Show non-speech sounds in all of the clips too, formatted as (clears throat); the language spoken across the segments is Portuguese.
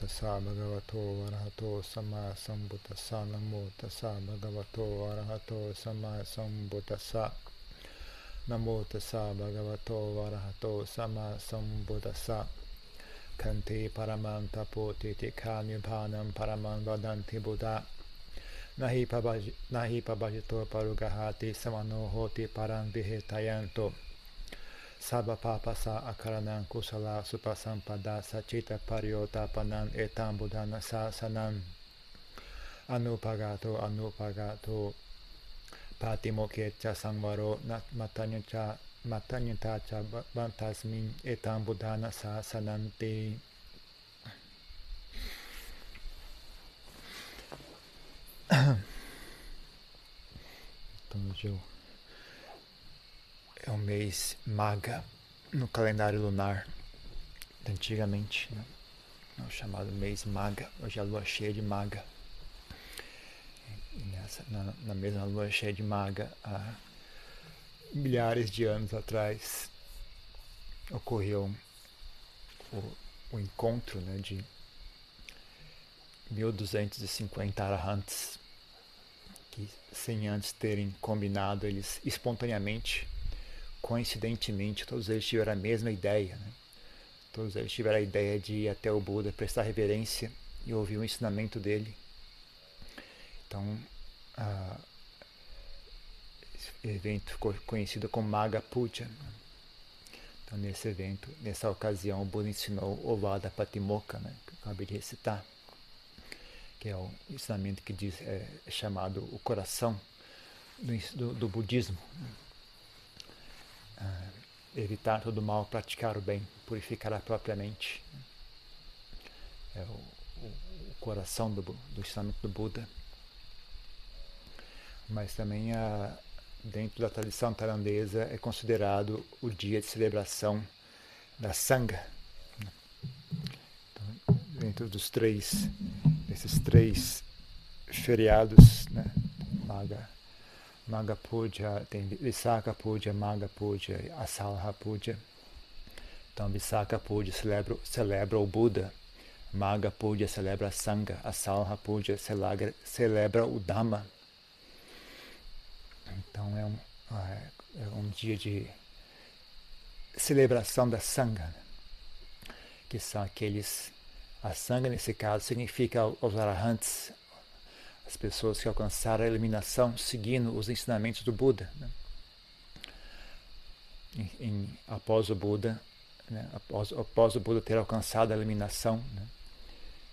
ตัสสะภะคะวะโตอะระหะโตสัมมาสัมพุทธัสสะนะโมตัสสะภะคะวะโตอะระหะโตสัมมาสัมพุทธัสสะนะโมตัสสะภะคะวะโตอะระหะโตสัมมาสัมพุทธัสสะคันติปรมังตโพติติคานิพานังปรมังวดันติบุตะนะหิปะบาจิโตปารุกะหาติสมโนโหติปะรังวิเหตยันต Saba papa sa akaranam kusala supasampada sa cita paryotapanam etam buddhana sa sanam anupagato anupagato patimoke cha sangwaro na matanya cha matanya ta cha bantasmin etam buddhana sa sanante. Там. (clears throat) é o mês Maga no calendário lunar antigamente, né? É o chamado mês Maga, hoje é a lua cheia de Maga. Nessa, na, na mesma lua cheia de Maga, há milhares de anos atrás, ocorreu o, o encontro né, de 1250 arahants que sem antes terem combinado, eles espontaneamente coincidentemente, todos eles tiveram a mesma ideia. Né? Todos eles tiveram a ideia de ir até o Buda, prestar reverência e ouvir o ensinamento dele. Então, a, esse evento ficou conhecido como Maga Puja. Né? Então, nesse evento, nessa ocasião, o Buda ensinou Ovada Patimokkha, né? que eu acabei de recitar, que é o ensinamento que diz, é, é chamado o coração do, do, do budismo. Né? Evitar todo mal, praticar o bem, purificar a própria mente. É o, o, o coração do, do ensinamento do Buda. Mas também a, dentro da tradição tailandesa é considerado o dia de celebração da Sangha. Então, dentro dos três, esses três feriados, né, Maga, Maga Puja, tem Visakha Puja, Maga Puja, Asalha Puja. Então, Visakha Puja celebra, celebra o Buda, Maga Puja celebra a Sangha, Asalha Puja celebra, celebra o Dhamma. Então, é um, é, é um dia de celebração da Sangha, que são aqueles. A Sangha, nesse caso, significa os arahants, as pessoas que alcançaram a iluminação seguindo os ensinamentos do Buda. Né? Em, em, após o Buda, né? após, após, o Buda ter alcançado a iluminação, né?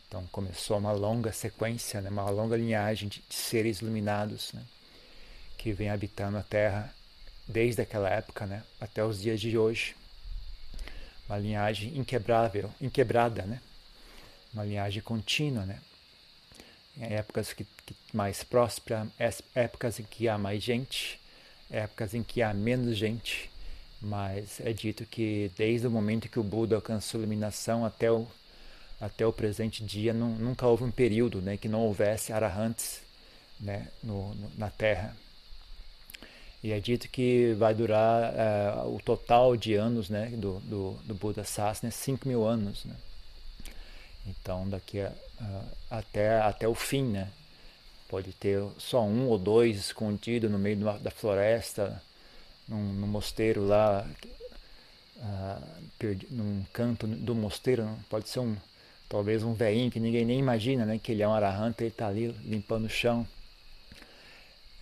então começou uma longa sequência, né? uma longa linhagem de, de seres iluminados né? que vem habitando a Terra desde aquela época né? até os dias de hoje. Uma linhagem inquebrável, inquebrada, uma linhagem contínua? Épocas que, que mais prósperas, épocas em que há mais gente, épocas em que há menos gente, mas é dito que desde o momento que o Buda alcançou a iluminação até o, até o presente dia não, nunca houve um período né, que não houvesse arahants né, no, no, na Terra. E é dito que vai durar uh, o total de anos né, do, do, do Buda Sasana, 5 mil anos. Né? Então, daqui a, até, até o fim, né? Pode ter só um ou dois escondido no meio da floresta, num, num mosteiro lá, uh, perdi, num canto do mosteiro. Pode ser um, talvez um veinho que ninguém nem imagina, né? Que ele é um arahanta, ele está ali limpando o chão.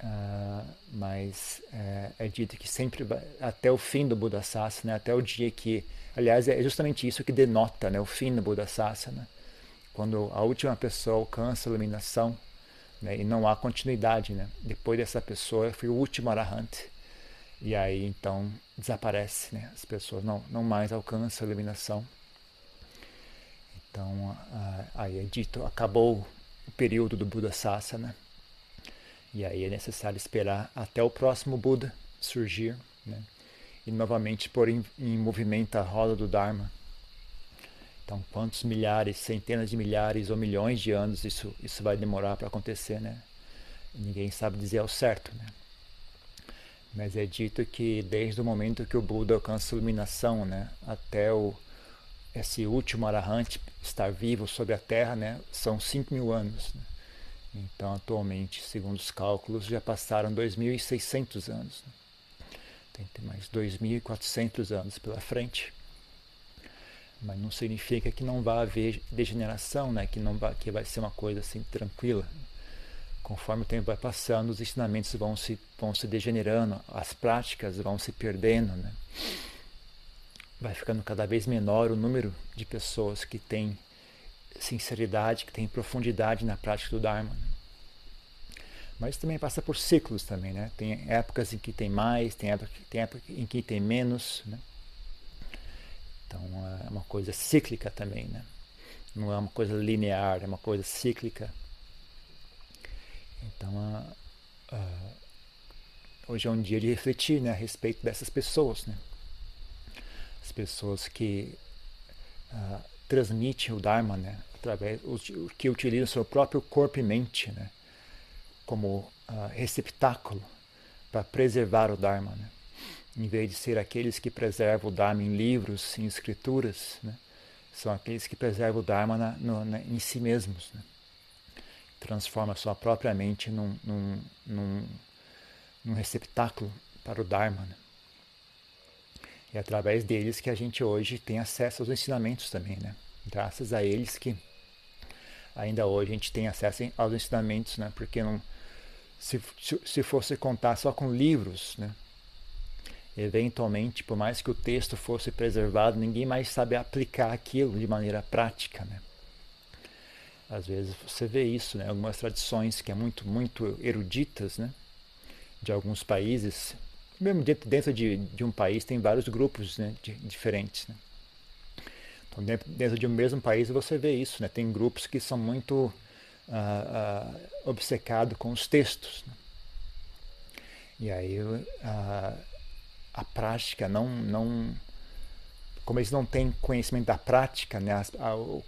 Uh, mas é, é, dito que sempre até o fim do Buda né? até o dia que, aliás, é justamente isso que denota né? o fim do Buda Sasana quando a última pessoa alcança a iluminação né, e não há continuidade. Né? Depois dessa pessoa, foi o último arahante. E aí então desaparece, né? as pessoas não, não mais alcançam a iluminação. Então aí é dito, acabou o período do Buda Sasana. E aí é necessário esperar até o próximo Buda surgir né? e novamente pôr em, em movimento a roda do Dharma então, quantos milhares, centenas de milhares ou milhões de anos isso, isso vai demorar para acontecer, né? Ninguém sabe dizer ao certo, né? Mas é dito que desde o momento que o Buda alcança a iluminação, né, até o, esse último arahant estar vivo sobre a Terra, né, são 5 mil anos. Né? Então, atualmente, segundo os cálculos, já passaram 2.600 anos. Né? Tem mais 2.400 anos pela frente. Mas não significa que não vai haver degeneração, né? que, não vai, que vai ser uma coisa assim tranquila. Conforme o tempo vai passando, os ensinamentos vão se, vão se degenerando, as práticas vão se perdendo. Né? Vai ficando cada vez menor o número de pessoas que têm sinceridade, que têm profundidade na prática do Dharma. Né? Mas também passa por ciclos também, né? Tem épocas em que tem mais, tem épocas tem época em que tem menos, né? Então é uma coisa cíclica também, né? Não é uma coisa linear, é uma coisa cíclica. Então uh, uh, hoje é um dia de refletir né, a respeito dessas pessoas, né? As pessoas que uh, transmitem o Dharma, né? Através, que utilizam seu próprio corpo e mente, né? Como receptáculo para preservar o Dharma, né? Em vez de ser aqueles que preservam o Dharma em livros, em escrituras, né? são aqueles que preservam o Dharma na, no, na, em si mesmos. Né? Transforma sua própria mente num, num, num, num receptáculo para o Dharma. Né? E é através deles que a gente hoje tem acesso aos ensinamentos também. Né? Graças a eles que ainda hoje a gente tem acesso aos ensinamentos, né? porque não, se, se, se fosse contar só com livros, né? Eventualmente, por mais que o texto fosse preservado, ninguém mais sabe aplicar aquilo de maneira prática, né? Às vezes você vê isso, né? Algumas tradições que é muito, muito eruditas, né? De alguns países, mesmo dentro, de, de um país tem vários grupos, né? De, diferentes, né? Então dentro, de um mesmo país você vê isso, né? Tem grupos que são muito uh, uh, obcecados com os textos, né? E aí uh, a prática não não como eles não têm conhecimento da prática, né,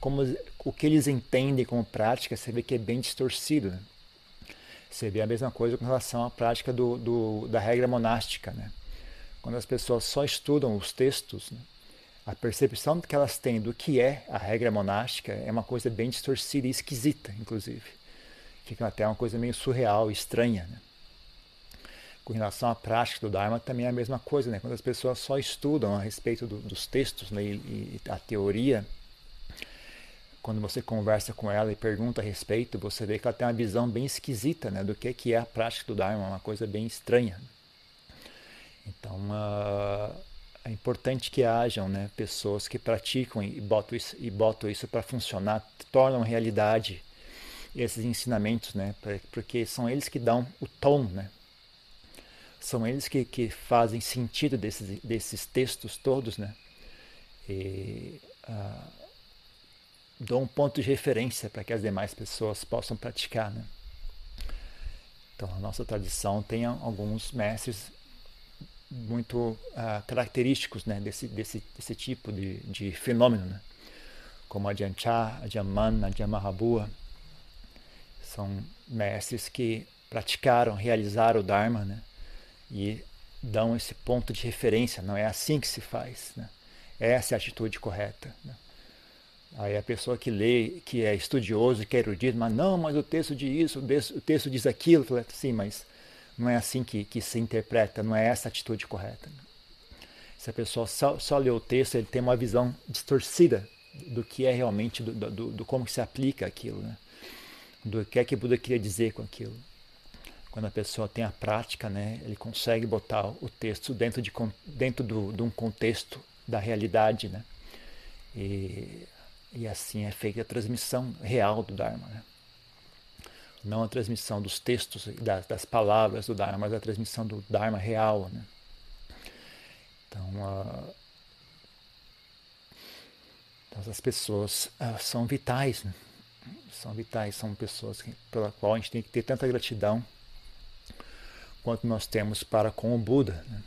como o que eles entendem como prática, você vê que é bem distorcido. Né? Você vê a mesma coisa com relação à prática do, do, da regra monástica. Né? Quando as pessoas só estudam os textos, né, a percepção que elas têm do que é a regra monástica é uma coisa bem distorcida e esquisita, inclusive. Fica até uma coisa meio surreal, estranha. Né? Com relação à prática do Dharma também é a mesma coisa, né? Quando as pessoas só estudam a respeito do, dos textos né? e, e, a teoria, quando você conversa com ela e pergunta a respeito, você vê que ela tem uma visão bem esquisita, né? Do que que é a prática do Dharma, uma coisa bem estranha. Então, uh, é importante que hajam, né? Pessoas que praticam e botam isso, e botam isso para funcionar, tornam realidade esses ensinamentos, né? Porque são eles que dão o tom, né? São eles que, que fazem sentido desses, desses textos todos, né? E uh, dão um ponto de referência para que as demais pessoas possam praticar, né? Então, a nossa tradição tem alguns mestres muito uh, característicos né, desse, desse, desse tipo de, de fenômeno, né? como a Jancha, a Jaman, a Jamahabua. São mestres que praticaram, realizaram o Dharma, né? E dão esse ponto de referência. Não é assim que se faz. Né? Essa é a atitude correta. Né? Aí a pessoa que lê, que é estudioso, que é erudito, mas não, mas o texto diz isso, o texto diz aquilo. Fala, Sim, mas não é assim que, que se interpreta, não é essa a atitude correta. Se a pessoa só, só lê o texto, ele tem uma visão distorcida do que é realmente, do, do, do como se aplica aquilo, né? do que é que Buda queria dizer com aquilo quando a pessoa tem a prática, né, ele consegue botar o texto dentro de, dentro do, de um contexto da realidade, né? E, e assim é feita a transmissão real do Dharma, né? Não a transmissão dos textos, das, das palavras do Dharma, mas a transmissão do Dharma real, né? Então, uh, então essas pessoas uh, são vitais, né? São vitais, são pessoas que, pela qual a gente tem que ter tanta gratidão quanto nós temos para com o Buda. Né?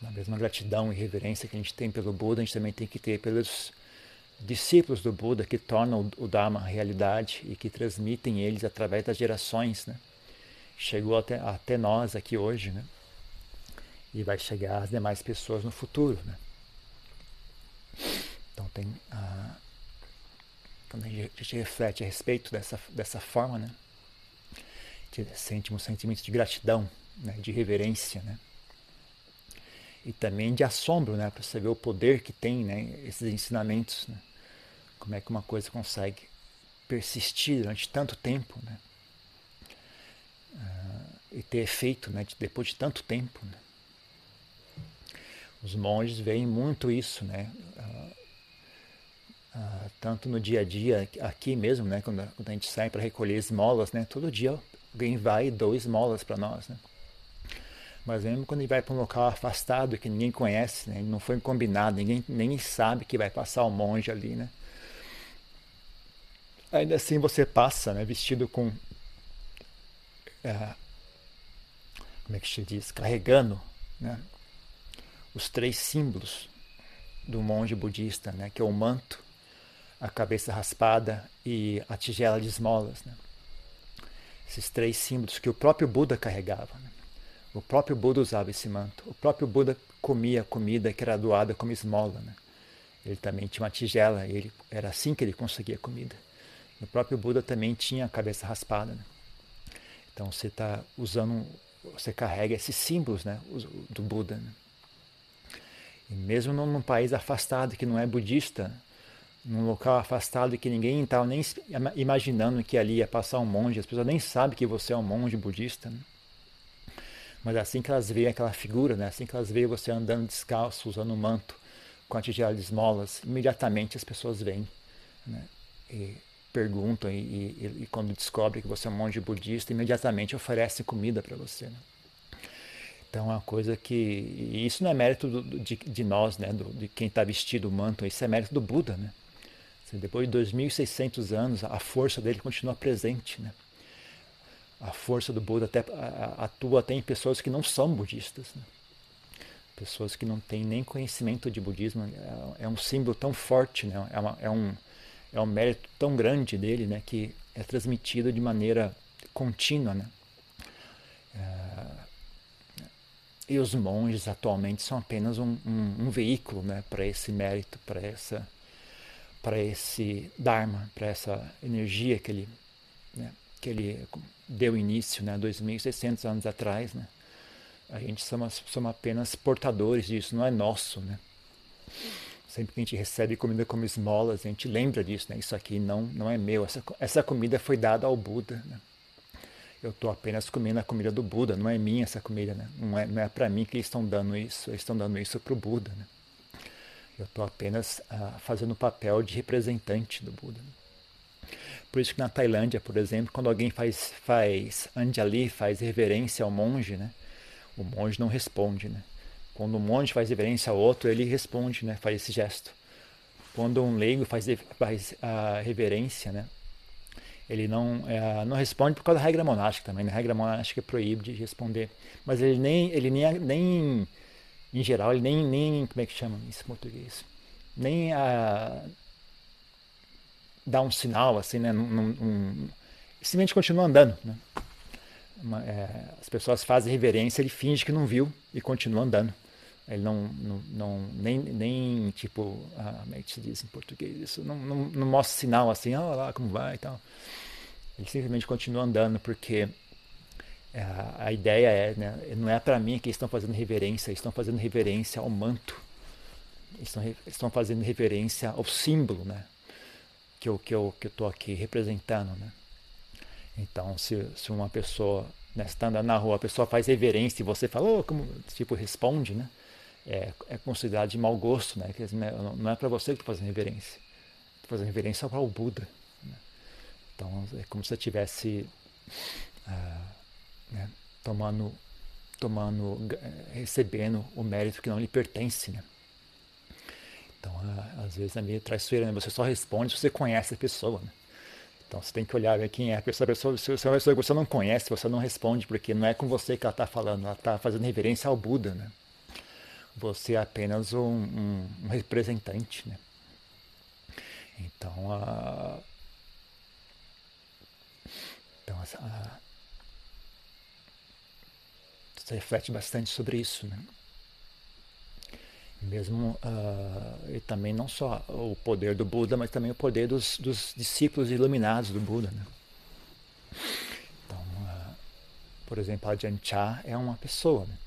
Na mesma gratidão e reverência que a gente tem pelo Buda, a gente também tem que ter pelos discípulos do Buda que tornam o Dharma realidade e que transmitem eles através das gerações. Né? Chegou até, até nós aqui hoje né? e vai chegar às demais pessoas no futuro. Né? tem a quando a gente reflete a respeito dessa, dessa forma, né? A sente um sentimento de gratidão, né? de reverência, né? E também de assombro, né? Para você ver o poder que tem, né? Esses ensinamentos, né? Como é que uma coisa consegue persistir durante tanto tempo, né? Uh, e ter efeito, né? Depois de tanto tempo, né? Os monges veem muito isso, né? Uh, ah, tanto no dia a dia, aqui mesmo, né, quando, quando a gente sai para recolher esmolas, né, todo dia alguém vai e doa esmolas para nós. Né? Mas mesmo quando gente vai para um local afastado que ninguém conhece, né, não foi combinado, ninguém nem sabe que vai passar o um monge ali, né? Ainda assim você passa, né, vestido com. É, como é que se diz? Carregando né, os três símbolos do monge budista, né, que é o manto, a cabeça raspada e a tigela de esmolas. Né? Esses três símbolos que o próprio Buda carregava. Né? O próprio Buda usava esse manto. O próprio Buda comia comida que era doada como esmola. Né? Ele também tinha uma tigela, ele, era assim que ele conseguia comida. O próprio Buda também tinha a cabeça raspada. Né? Então você está usando, você carrega esses símbolos né, do Buda. Né? E mesmo num país afastado que não é budista, num local afastado que ninguém estava nem imaginando que ali ia passar um monge, as pessoas nem sabem que você é um monge budista. Né? Mas assim que elas veem aquela figura, né? assim que elas veem você andando descalço, usando um manto, com a tigela de esmolas, imediatamente as pessoas vêm né? e perguntam, e, e, e, quando descobrem que você é um monge budista, imediatamente oferecem comida para você. Né? Então é uma coisa que. E isso não é mérito do, de, de, nós, né? Do, de quem está vestido o manto, isso é mérito do Buda. Né? Depois de 2.600 anos, a força dele continua presente. Né? A força do Buda até, atua até em pessoas que não são budistas. Né? Pessoas que não têm nem conhecimento de budismo. É, é um símbolo tão forte, né? é, uma, é, um, é um mérito tão grande dele né? que é transmitido de maneira contínua. Né? É, e os monges atualmente são apenas um, um, um veículo né? para esse mérito, para essa para esse Dharma, para essa energia que ele, né, que ele deu início, né, 2.600 anos atrás. Né? A gente somos, somos apenas portadores disso, não é nosso. Né? Sempre que a gente recebe comida como esmolas, a gente lembra disso. Né? Isso aqui não, não é meu, essa, essa comida foi dada ao Buda. Né? Eu estou apenas comendo a comida do Buda, não é minha essa comida. Né? Não é, não é para mim que eles estão dando isso, eles estão dando isso para o Buda. Né? Eu estou apenas uh, fazendo o papel de representante do Buda. Por isso que na Tailândia, por exemplo, quando alguém faz, faz anjali, faz reverência ao monge, né? o monge não responde. Né? Quando um monge faz reverência ao outro, ele responde, né? faz esse gesto. Quando um leigo faz, faz a reverência, né? ele não, é, não responde por causa da regra monástica também. Né? A regra monástica proíbe de responder. Mas ele nem, ele nem, nem em geral, ele nem, nem como é que chama isso em português? Nem a, dá um sinal, assim, né? Num, um, simplesmente continua andando, né? Uma, é, as pessoas fazem reverência, ele finge que não viu e continua andando. Ele não, não, não nem, nem tipo, ah, como é que se diz em português isso? Não, não, não mostra sinal assim, olha lá como vai e tal. Ele simplesmente continua andando porque é, a ideia é, né, não é para mim que eles estão fazendo reverência, eles estão fazendo reverência ao manto, eles estão, estão fazendo reverência ao símbolo, né, que eu que eu que eu estou aqui representando, né. Então, se, se uma pessoa né, andando na rua, a pessoa faz reverência e você fala, oh, como tipo responde, né, é, é considerado de mau gosto, né, que não é para você que está fazendo reverência, está fazendo reverência para o Buda. Né? Então, é como se você tivesse uh, né? tomando, tomando, recebendo o mérito que não lhe pertence. Né? Então, às vezes é meio traiçoeiro, né? você só responde se você conhece a pessoa. Né? Então você tem que olhar ver quem é a pessoa. Se é uma pessoa você não conhece, você não responde, porque não é com você que ela está falando, ela está fazendo reverência ao Buda. Né? Você é apenas um, um, um representante. Né? Então, a, então a, você reflete bastante sobre isso. Né? Mesmo, uh, e também não só o poder do Buda, mas também o poder dos, dos discípulos iluminados do Buda. Né? Então, uh, por exemplo, Ajahn Chah é uma pessoa. Né?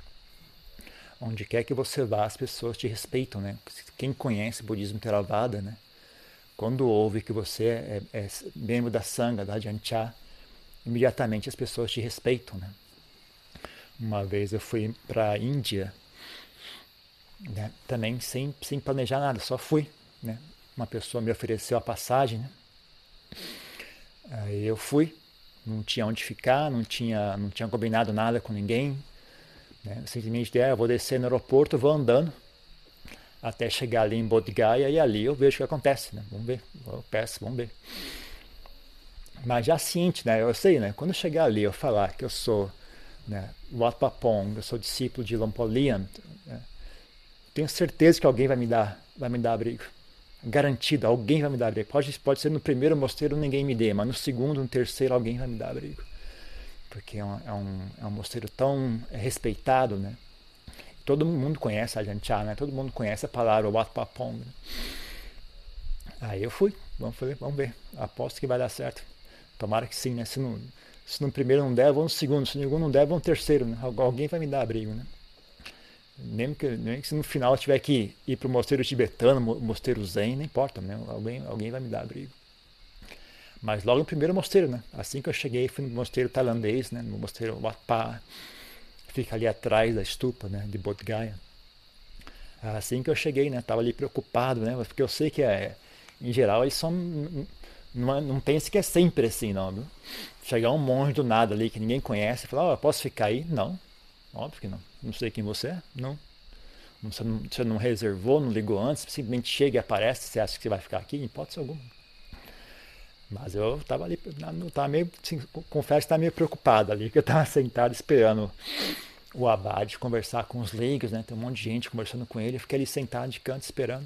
Onde quer que você vá, as pessoas te respeitam. Né? Quem conhece o budismo Theravada, né? quando ouve que você é, é, é membro da Sangha, da Ajahn Chah, imediatamente as pessoas te respeitam. Né? Uma vez eu fui para a Índia né? também sem, sem planejar nada, só fui. Né? Uma pessoa me ofereceu a passagem, né? aí eu fui, não tinha onde ficar, não tinha, não tinha combinado nada com ninguém. Né? Simplesmente, é, eu vou descer no aeroporto, vou andando até chegar ali em Bodh Gaya e ali eu vejo o que acontece, né? Vamos ver, eu peço, vamos ver. Mas já ciente, né? Eu sei, né? Quando eu chegar ali, eu falar que eu sou né, Wat Papong, eu sou discípulo de Lompolian, né? tenho certeza que alguém vai me dar, vai me dar abrigo. Garantido, alguém vai me dar abrigo. Pode, pode ser no primeiro mosteiro ninguém me dê, mas no segundo, no terceiro alguém vai me dar abrigo. Porque é um, é um, é um mosteiro tão respeitado, né? Todo mundo conhece a Janchá, né? Todo mundo conhece a palavra Wat Papong. Né? Aí eu fui, vamos, vamos ver. Aposto que vai dar certo. Tomara que sim, né? Se, no, se no primeiro não der, vou no segundo. Se no segundo não der, vou no terceiro, né? Alguém vai me dar abrigo, né? Nem que, nem que se no final eu tiver que ir para o mosteiro tibetano, mosteiro zen, não importa, né? Alguém, alguém vai me dar abrigo. Mas logo no primeiro mosteiro, né? Assim que eu cheguei, fui no mosteiro tailandês, né? No mosteiro Wat Pa, fica ali atrás da estupa, né? De Bodh Gaya. Assim que eu cheguei, né? Tava ali preocupado, né? Porque eu sei que é, em geral eles são não, não pense que é sempre assim, não. Viu? Chegar um monge do nada ali que ninguém conhece e falar, oh, posso ficar aí? Não, óbvio que não. Não sei quem você é, não. Você não, você não reservou, não ligou antes, simplesmente chega e aparece, você acha que você vai ficar aqui? Em hipótese alguma. Mas eu estava ali, tava meio, assim, confesso que estava meio preocupado ali, que eu estava sentado esperando o abade conversar com os leigos, né? Tem um monte de gente conversando com ele, eu fiquei ali sentado de canto esperando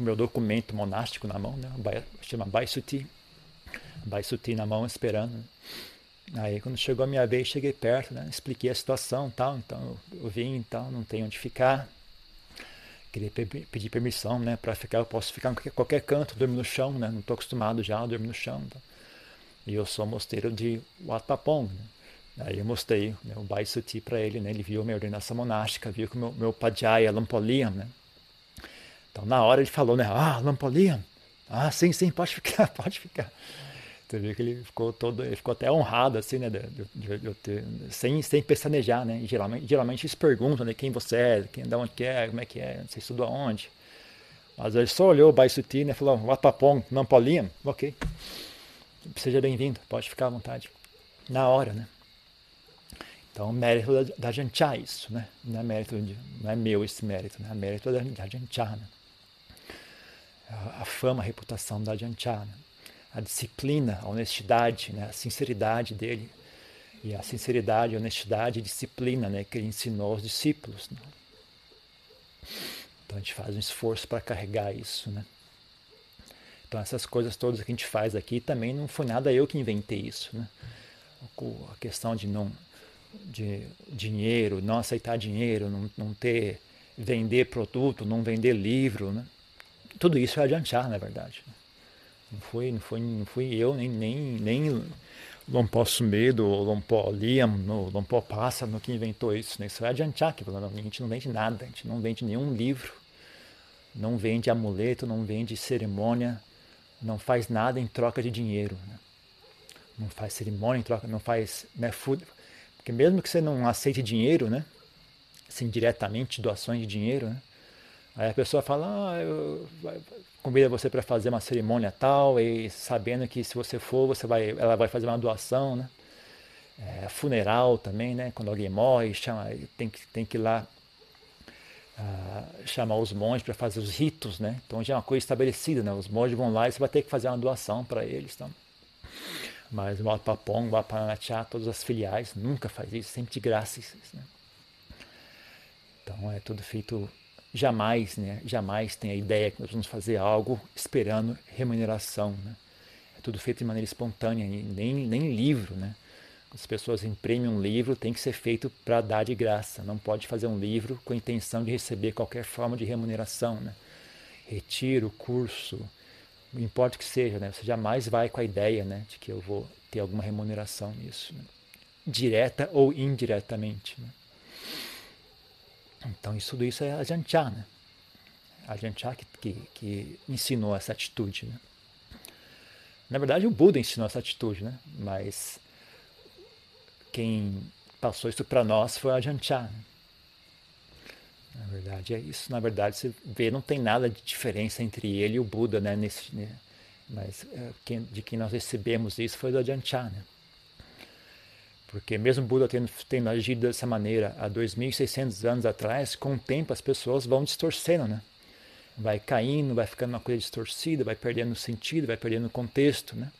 com meu documento monástico na mão, né? chama Baisuti. Baisuti na mão, esperando. Né? Aí quando chegou a minha vez, cheguei perto, né? expliquei a situação tal, então eu vim e tal, não tenho onde ficar. Queria pedir permissão né, para ficar, eu posso ficar em qualquer, canto, dormir no chão, né? não estou acostumado já a dormir no chão. Então. E eu sou mosteiro de Wat Papong. Né? Aí eu mostrei né, o Baisuti para ele, né? ele viu a minha ordenação monástica, viu que o meu, meu Pajaya Lampoliam, né? Então, na hora ele falou, né? Ah, Lampolian. Ah, sim, sim, pode ficar, (laughs) pode ficar. Você viu que ele ficou todo, ele ficou até honrado, assim, né? De, de, de sem, sem pestanejar, né? E geralmente, geralmente eles perguntam, né? Quem você é, quem, de onde é, como é que é, você estudou aonde. Mas ele só olhou o Baisuti, né? Falou, Wapapong, Lampolian. Ok. Seja bem-vindo, pode ficar à vontade. Na hora, né? Então, mérito da, da Janchá isso, né? Não é mérito de, não é meu esse mérito, né? É mérito da, da Janchá, né? A, fama, a reputação da Janchana, a disciplina, a honestidade, né, a sinceridade dele. E a sinceridade, honestidade e disciplina né, que ele ensinou aos discípulos. Né? Então a gente faz um esforço para carregar isso. Né? Então essas coisas todas que a gente faz aqui também não foi nada eu que inventei isso. Né? A questão de não de dinheiro, não aceitar dinheiro, não, não ter vender produto, não vender livro, né? Tudo isso é adiantar, na verdade. Não foi, não foi, não fui eu, nem, nem, nem Lompó Sumedo, Lompó Liam, ou Lompó Pássaro que inventou isso. Né? Isso é adiantar, que a gente não vende nada, a gente não vende nenhum livro, não vende amuleto, não vende cerimônia, não faz nada em troca de dinheiro. Né? Não faz cerimônia em troca, não faz né, food, porque mesmo que você não aceite dinheiro, né, assim diretamente doações de dinheiro, né, Aí a pessoa fala, ah, eu, convida você para fazer uma cerimônia tal, e sabendo que se você for, você vai, ela vai fazer uma doação, né? É, funeral também, né? Quando alguém morre, chama, tem, que, tem que ir lá uh, chamar os monges para fazer os ritos, né? Então já é uma coisa estabelecida, né? Os monges vão lá e você vai ter que fazer uma doação para eles, então. Mas o Papong, o Apanachá, todas as filiais nunca faz isso, sempre de graça. Né? Então é tudo feito jamais, né, jamais tem a ideia que nós vamos fazer algo esperando remuneração. Né? É tudo feito de maneira espontânea, nem, nem livro. Né? As pessoas imprimem um livro, tem que ser feito para dar de graça. Não pode fazer um livro com a intenção de receber qualquer forma de remuneração. Né? Retiro, curso, não importa o que seja, né? você jamais vai com a ideia né, de que eu vou ter alguma remuneração nisso, né? direta ou indiretamente. Né? Então, isso, tudo isso é a Janchá, né? A Janchá que, que, que ensinou essa atitude. Né? Na verdade, o Buda ensinou essa atitude, né? mas quem passou isso para nós foi a Janchá. Né? Na verdade, é isso. Na verdade, você vê, não tem nada de diferença entre ele e o Buda, né? Nesse, né? Mas é, quem, de quem nós recebemos isso foi do Janchá, né? Porque mesmo Buda tendo, tendo agido dessa maneira há 2.600 anos atrás, com o tempo as pessoas vão distorcendo, né? Vai caindo, vai ficando uma coisa distorcida, vai perdendo sentido, vai perdendo contexto, né?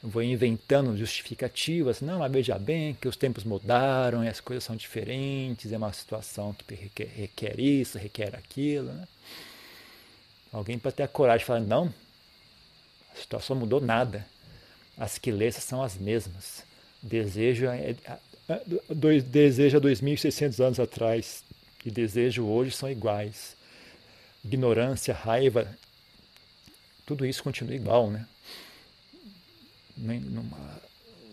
Eu vou inventando justificativas, não, mas veja bem que os tempos mudaram e as coisas são diferentes, é uma situação que requer, requer isso, requer aquilo, né? Alguém pode ter a coragem de falar, não, a situação mudou nada, as quilesas são as mesmas Desejo é, é, dois, deseja 2.600 anos atrás e desejo hoje são iguais. Ignorância, raiva, tudo isso continua igual, né?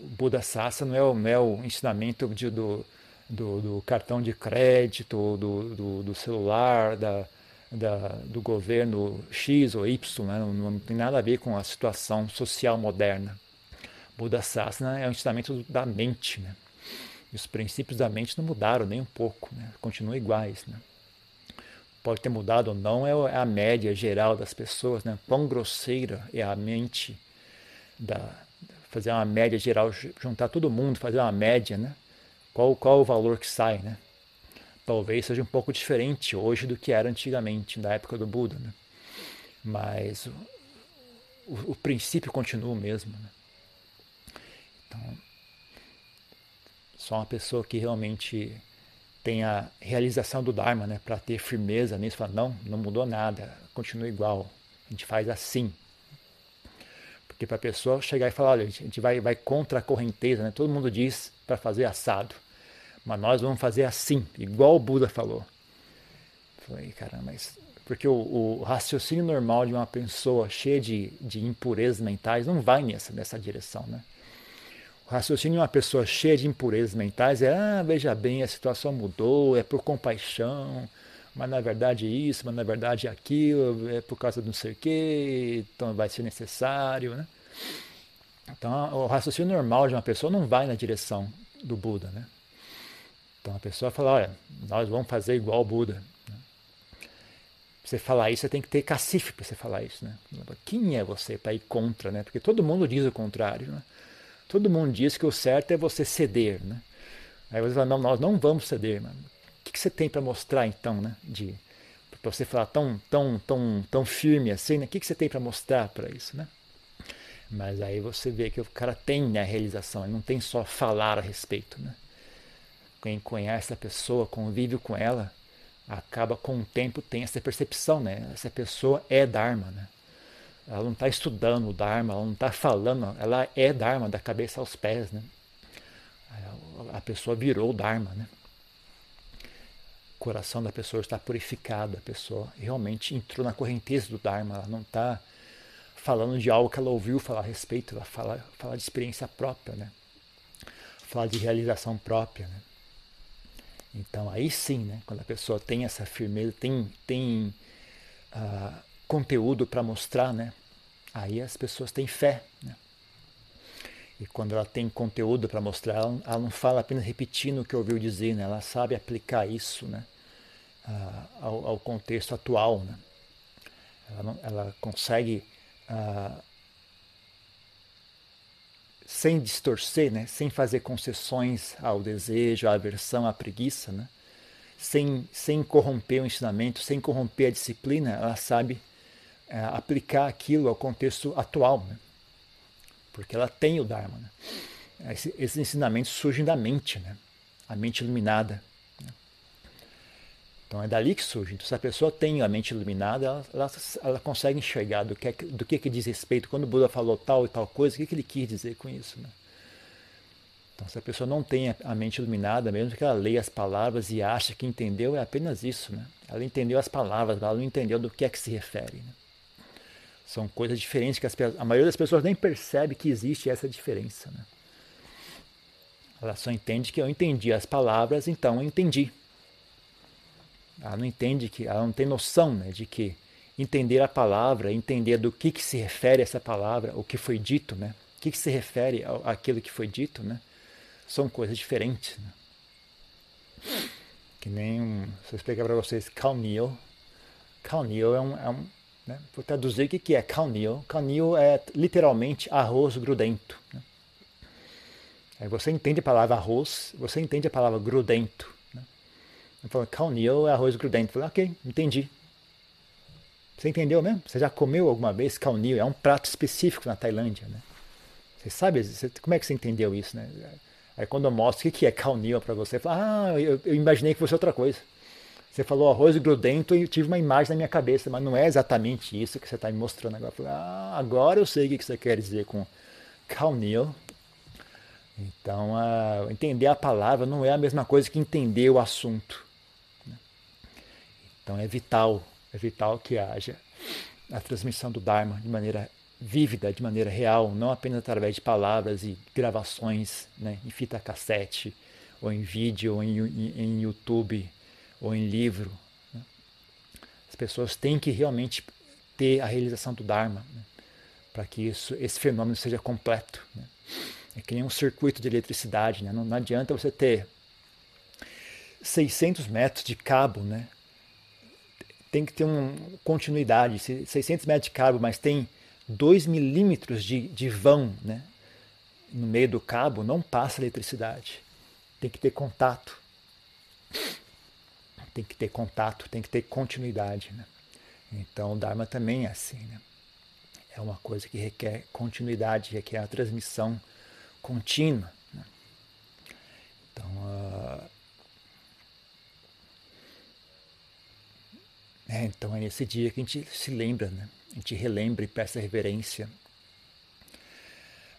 o Buda Sassa não é o, não é o ensinamento de, do, do, do, cartão de crédito, do, do, do celular, da, da, do governo X ou Y, né? não, não tem nada a ver com a situação social moderna. Buda Sasana é o ensinamento da mente, né? E os princípios da mente não mudaram nem um pouco, né? continuam iguais. Né? Pode ter mudado ou não, é, é a média geral das pessoas. Né? Quão grosseira é a mente da fazer uma média geral, juntar todo mundo, fazer uma média, né? Qual, qual o valor que sai, né? Talvez seja um pouco diferente hoje do que era antigamente, na época do Buda, né? Mas o, o, o princípio continua o mesmo, né? Então, só uma pessoa que realmente tem a realização do Dharma, né, para ter firmeza nisso, falar, não, não mudou nada, continua igual, a gente faz assim. Porque para a pessoa chegar e falar, olha, a gente vai, vai contra a correnteza, né? todo mundo diz para fazer assado, mas nós vamos fazer assim, igual o Buda falou. Falei, caramba, mas porque o, o, raciocínio normal de uma pessoa cheia de, de impurezas mentais não vai nessa, nessa direção, né? O raciocínio de uma pessoa cheia de impurezas mentais é: ah, veja bem, a situação mudou, é por compaixão, mas na verdade isso, mas na verdade aquilo, é por causa de não sei o quê, então vai ser necessário. Né? Então, o raciocínio normal de uma pessoa não vai na direção do Buda. Né? Então, a pessoa fala: olha, nós vamos fazer igual o Buda. Né? você falar isso, você tem que ter cacife para você falar isso. Né? Quem é você para ir contra? Né? Porque todo mundo diz o contrário. Né? Todo mundo diz que o certo é você ceder, né? Aí você fala, não, nós não vamos ceder, mano. O que, você tem para mostrar então, né? De para você falar tão, tão, tão, tão firme assim, né? O que, que você tem para mostrar para isso, né? Mas aí você vê que o cara tem né, a realização, ele não tem só falar a respeito, né? Quem conhece a pessoa, convive com ela, acaba com o tempo tem essa percepção, né? Essa pessoa é Dharma, né? Ela não está estudando o Dharma, ela não está falando, ela é Dharma da cabeça aos pés, né? A pessoa virou Dharma, né? O coração da pessoa está purificado, a pessoa realmente entrou na correnteza do Dharma, ela não está falando de algo que ela ouviu falar a respeito, ela fala, fala de experiência própria, né? Fala de realização própria, né? Então aí sim, né? Quando a pessoa tem essa firmeza, tem, tem uh, conteúdo para mostrar, né? Aí as pessoas têm fé. Né? E quando ela tem conteúdo para mostrar, ela, não fala apenas repetindo o que ouviu dizer, né? ela sabe aplicar isso né? Ao, ao, contexto atual. Né? Ela, não, ela consegue, sem distorcer, né? sem fazer concessões ao desejo, à aversão, à preguiça, né? sem, sem corromper o ensinamento, sem corromper a disciplina, ela sabe aplicar aquilo ao contexto atual, né? porque ela tem o Dharma. Né? Esse, esses ensinamentos surgem da mente, né? a mente iluminada. Né? Então é dali que surge. Então, se a pessoa tem a mente iluminada, ela, ela, ela consegue enxergar do que, é do que, que diz respeito. Quando o Buda falou tal e tal coisa, o que, que ele quis dizer com isso? Né? Então, se a pessoa não tem a mente iluminada, mesmo que ela leia as palavras e acha que entendeu, é apenas isso. Né? Ela entendeu as palavras, ela não entendeu do que é que se refere. Né? São coisas diferentes que as, a maioria das pessoas nem percebe que existe essa diferença. Né? Ela só entende que eu entendi as palavras, então eu entendi. Ela não entende que, ela não tem noção né, de que entender a palavra, entender do que, que se refere essa palavra, o que foi dito, né? O que, que se refere àquilo que foi dito, né? são coisas diferentes. Né? Que nem um, se eu explicar para vocês, calnil. Calnil é um, é um né? vou traduzir o que, é calnil. Calnil é literalmente arroz grudento. Né? Aí você entende a palavra arroz, você entende a palavra grudento. Né? Eu falo, calnil é arroz grudento. Eu falo, ok, entendi. Você entendeu mesmo? Você já comeu alguma vez calnil? É um prato específico na Tailândia, né? Você sabe, como é que você entendeu isso, né? Aí quando eu mostro o que é calnil para você, fala, ah, eu, eu, imaginei que fosse outra coisa. Você falou arroz grudento e eu tive uma imagem na minha cabeça, mas não é exatamente isso que você está me mostrando agora. Eu falei, ah, agora eu sei o que você quer dizer com calnil. Então, uh, entender a palavra não é a mesma coisa que entender o assunto. Né? Então é vital, é vital que haja a transmissão do Dharma de maneira vívida, de maneira real, não apenas através de palavras e gravações né, em fita cassete, ou em vídeo, ou em, em, em YouTube, ou em livro. Né? As pessoas têm que realmente ter a realização do Dharma, né, para que isso, esse fenômeno seja completo. Né? É que nem um circuito de eletricidade, né? não, não adianta você ter 600 metros de cabo, né? tem que ter uma continuidade, 600 metros de cabo, mas tem 2 milímetros de, de vão né, no meio do cabo, não passa eletricidade. Tem que ter contato. Tem que ter contato, tem que ter continuidade. Né? Então o Dharma também é assim. Né? É uma coisa que requer continuidade, requer a transmissão contínua. Né? Então, uh... é, então é nesse dia que a gente se lembra, né? a gente relembra e peça reverência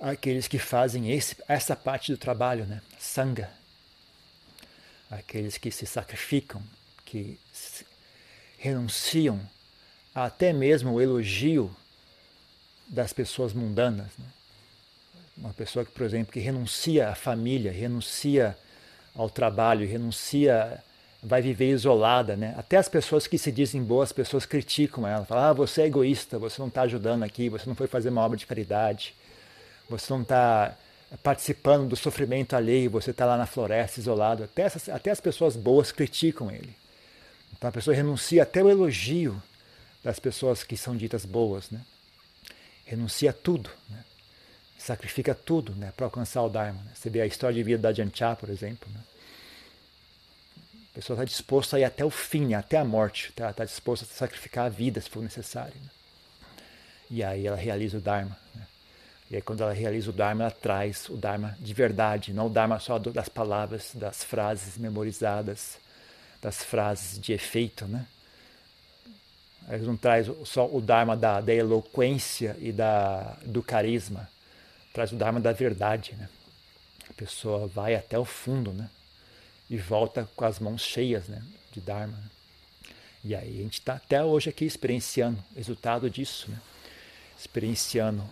àqueles que fazem esse, essa parte do trabalho, né? Sangha. Aqueles que se sacrificam, que renunciam a até mesmo o elogio das pessoas mundanas. Né? Uma pessoa que, por exemplo, que renuncia à família, renuncia ao trabalho, renuncia vai viver isolada, né? Até as pessoas que se dizem boas pessoas criticam ela, falam: "Ah, você é egoísta, você não está ajudando aqui, você não foi fazer uma obra de caridade, você não está participando do sofrimento alheio, você está lá na floresta isolado". Até, essas, até as pessoas boas criticam ele. Então a pessoa renuncia até o elogio das pessoas que são ditas boas, né? Renuncia tudo, né? Sacrifica tudo, né, para alcançar o Dharma. Né? Você vê a história de vida da Jancha, por exemplo, né? A pessoa está disposta a ir até o fim, né? até a morte. Está tá disposta a sacrificar a vida se for necessário. Né? E aí ela realiza o Dharma. Né? E aí quando ela realiza o Dharma, ela traz o Dharma de verdade, não o Dharma só das palavras, das frases memorizadas, das frases de efeito, né? Ela não traz só o Dharma da, da eloquência e da, do carisma, traz o Dharma da verdade, né? A pessoa vai até o fundo, né? e volta com as mãos cheias né, de Dharma. Né? E aí a gente está até hoje aqui experienciando resultado disso, né? experienciando,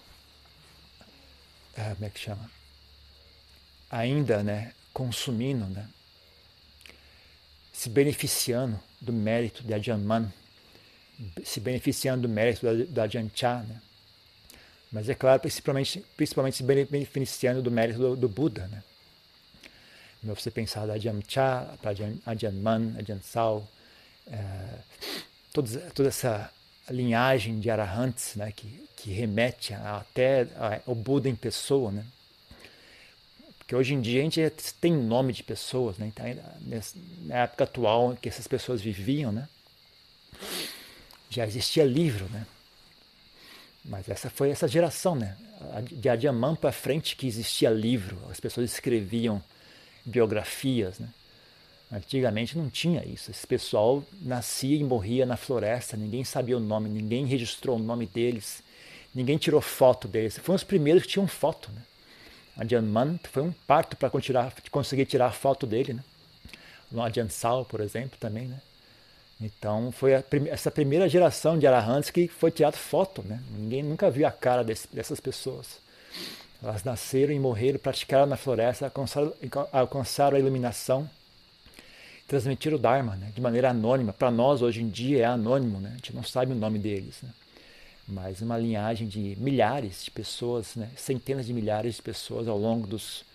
ah, como é que chama? Ainda né, consumindo, né? Se beneficiando do mérito de Ajanman, se beneficiando do mérito da Ajahn Chah, né? mas é claro, principalmente, principalmente se beneficiando do mérito do, do Buda. Né? você pensar da Ajahn Cha para Ajahn Man, Ajahn Sal, é, toda, toda essa linhagem de arahants né, que, que remete até ao Buda em pessoa. Né? Porque hoje em dia a gente tem nome de pessoas, né? Então, na época atual que essas pessoas viviam, né? já existia livro, né? Mas essa foi essa geração, né? De Adiamã para frente que existia livro, as pessoas escreviam biografias. Né? Antigamente não tinha isso. Esse pessoal nascia e morria na floresta, ninguém sabia o nome, ninguém registrou o nome deles, ninguém tirou foto deles. Foram os primeiros que tinham foto. Né? Ajahn foi um parto para conseguir tirar a foto dele, né? O Ajahn Sal, por exemplo, também, né? Então foi essa primeira geração de arahants que foi tirada foto, né? Ninguém nunca viu a cara desse, dessas pessoas. Elas nasceram e morreram, praticaram na floresta, alcançaram, alcançaram a iluminação, transmitiram o Dharma né? de maneira anônima. Para nós, hoje em dia, é anônimo, né? a gente não sabe o nome deles. Né? Mas uma linhagem de milhares de pessoas, né? centenas de milhares de pessoas ao longo dos,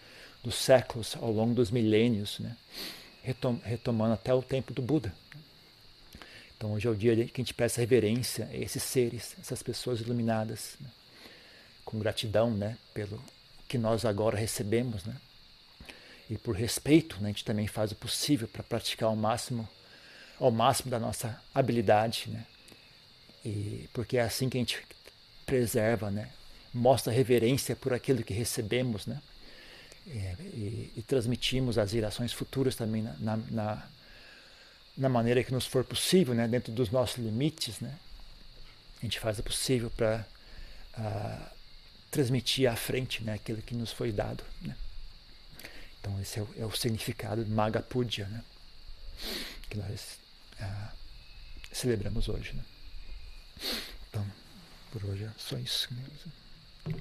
dos séculos, ao longo dos milênios, né? Retom, retomando até o tempo do Buda. Então, hoje é o dia que a gente presta reverência a esses seres, essas pessoas iluminadas. Né? com gratidão né, pelo que nós agora recebemos. Né? E por respeito, né, a gente também faz o possível para praticar ao máximo, ao máximo da nossa habilidade. Né? E porque é assim que a gente preserva, né? mostra reverência por aquilo que recebemos. Né? E, e, e transmitimos as gerações futuras também na, na, na, maneira que nos for possível, né? dentro dos nossos limites. Né? A gente faz o possível para uh, transmitir à frente né, aquilo que nos foi dado. Né? Então esse é o, é o significado de Maga né? que nós ah, celebramos hoje. Né? Então, por hoje é só isso. Né?